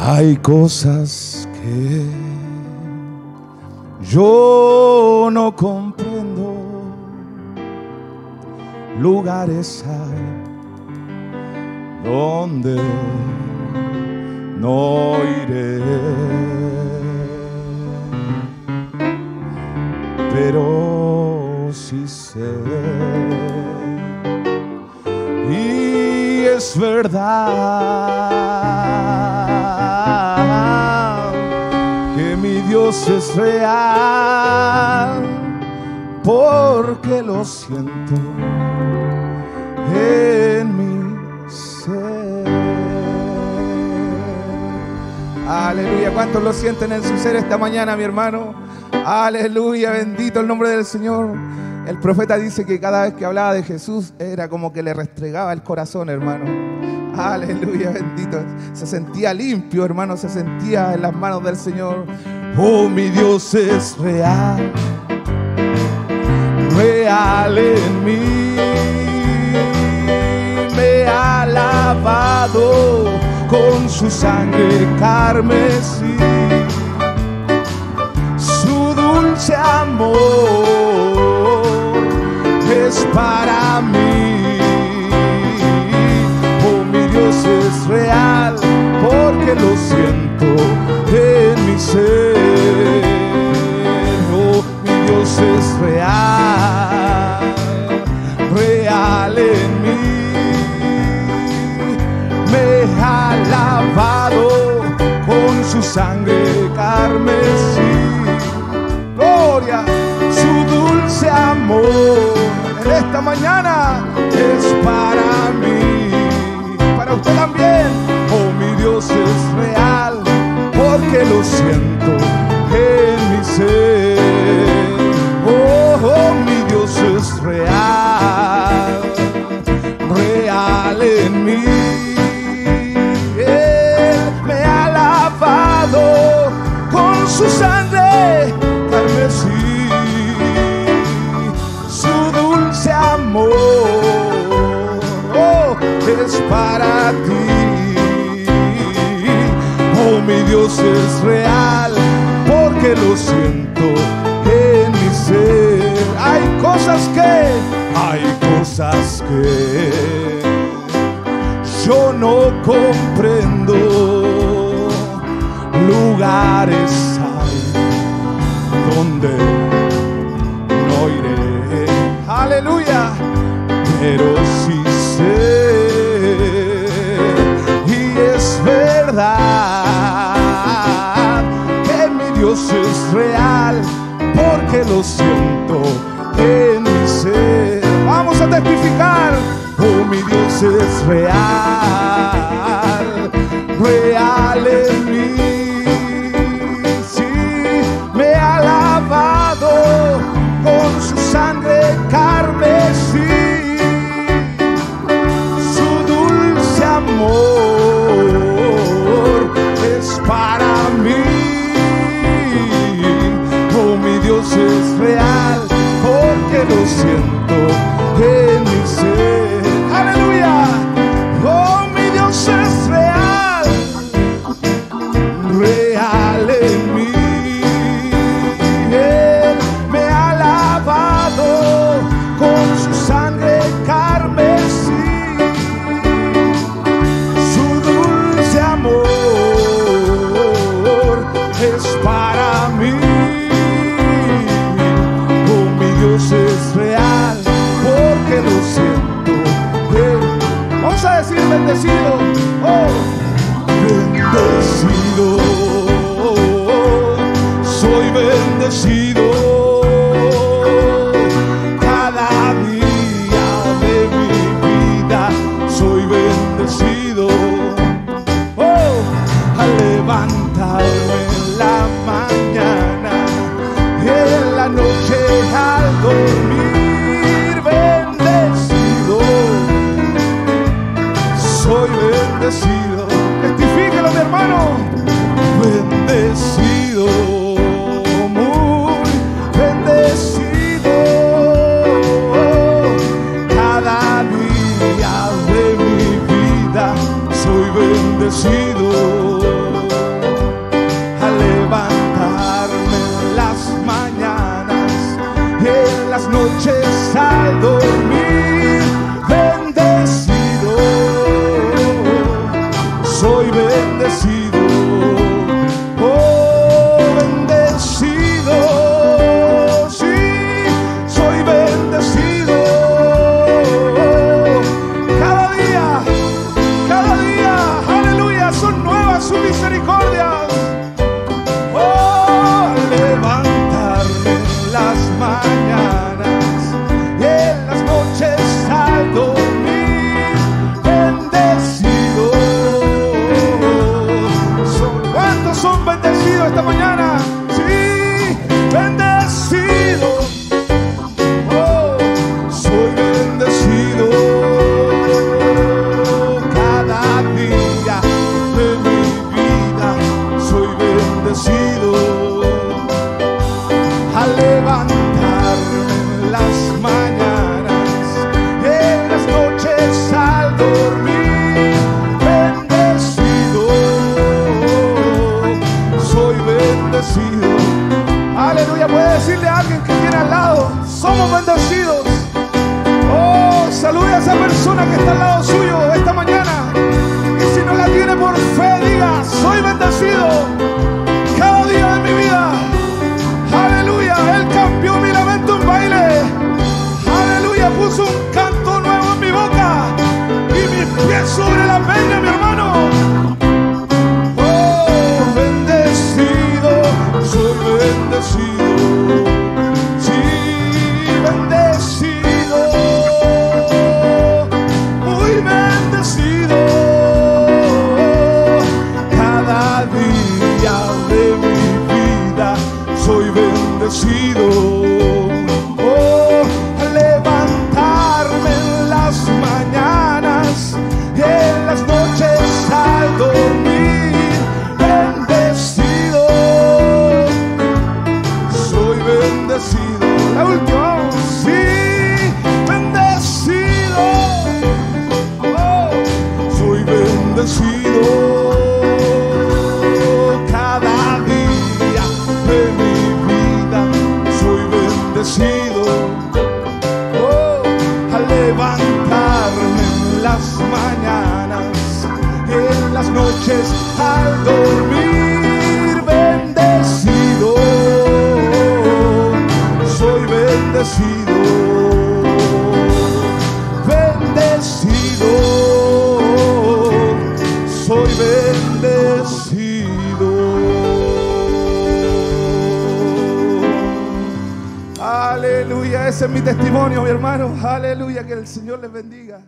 Hay cosas que yo no comprendo. Lugares hay donde no Dios es real porque lo siento en mi ser. Aleluya, ¿cuántos lo sienten en su ser esta mañana, mi hermano? Aleluya, bendito el nombre del Señor. El profeta dice que cada vez que hablaba de Jesús era como que le restregaba el corazón, hermano. Aleluya, bendito. Se sentía limpio, hermano, se sentía en las manos del Señor. Oh, mi Dios es real, real en mí. Me ha lavado con su sangre carmesí. Su dulce amor es para mí. Sangre carmesí. Gloria, su dulce amor en esta mañana es para mí, para usted también. Oh, mi Dios es real porque lo siento su sangre carmesí, su dulce amor oh, es para ti. Oh, mi Dios es real porque lo siento en mi ser. Hay cosas que, hay cosas que yo no comprendo. Lugares hay donde no iré. Aleluya. Pero sí sé. Y es verdad que mi Dios es real. Porque lo siento en mi ser. Vamos a testificar. Oh, mi Dios es real, real Oh, mi high. las noches al dormir. personas que las mañanas, en las noches al dormir. Bendecido, soy bendecido. Bendecido, soy bendecido. Aleluya, ese es mi testimonio, mi hermano. Aleluya, que el Señor les bendiga.